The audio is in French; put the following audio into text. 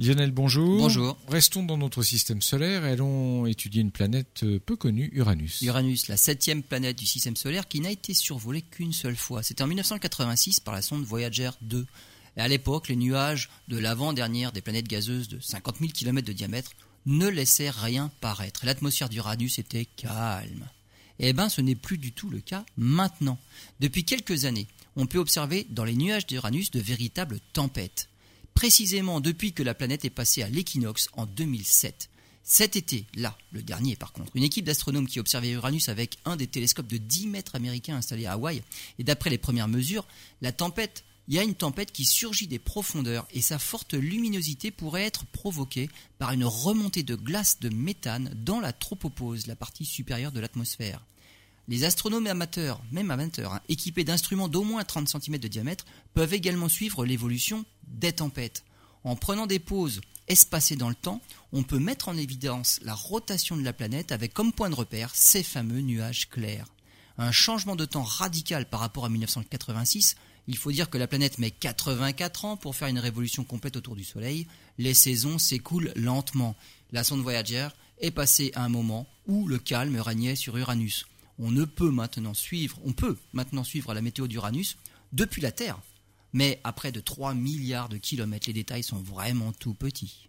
Lionel, bonjour. Bonjour. Restons dans notre système solaire et allons étudier une planète euh, peu connue, Uranus. Uranus, la septième planète du système solaire qui n'a été survolée qu'une seule fois. C'était en 1986 par la sonde Voyager 2. Et à l'époque, les nuages de l'avant-dernière des planètes gazeuses de 50 000 km de diamètre ne laissaient rien paraître. L'atmosphère d'Uranus était calme. Eh bien, ce n'est plus du tout le cas maintenant. Depuis quelques années, on peut observer dans les nuages d'Uranus de véritables tempêtes précisément depuis que la planète est passée à l'équinoxe en 2007. Cet été, là, le dernier par contre, une équipe d'astronomes qui observait Uranus avec un des télescopes de 10 mètres américains installés à Hawaï, et d'après les premières mesures, la tempête, il y a une tempête qui surgit des profondeurs et sa forte luminosité pourrait être provoquée par une remontée de glace de méthane dans la tropopause, la partie supérieure de l'atmosphère. Les astronomes amateurs, même amateurs, hein, équipés d'instruments d'au moins 30 cm de diamètre, peuvent également suivre l'évolution des tempêtes. En prenant des pauses espacées dans le temps, on peut mettre en évidence la rotation de la planète avec comme point de repère ces fameux nuages clairs. Un changement de temps radical par rapport à 1986, il faut dire que la planète met 84 ans pour faire une révolution complète autour du Soleil, les saisons s'écoulent lentement. La sonde Voyager est passée à un moment où le calme régnait sur Uranus on ne peut maintenant suivre, on peut maintenant suivre la météo d'Uranus depuis la Terre. Mais à près de 3 milliards de kilomètres, les détails sont vraiment tout petits.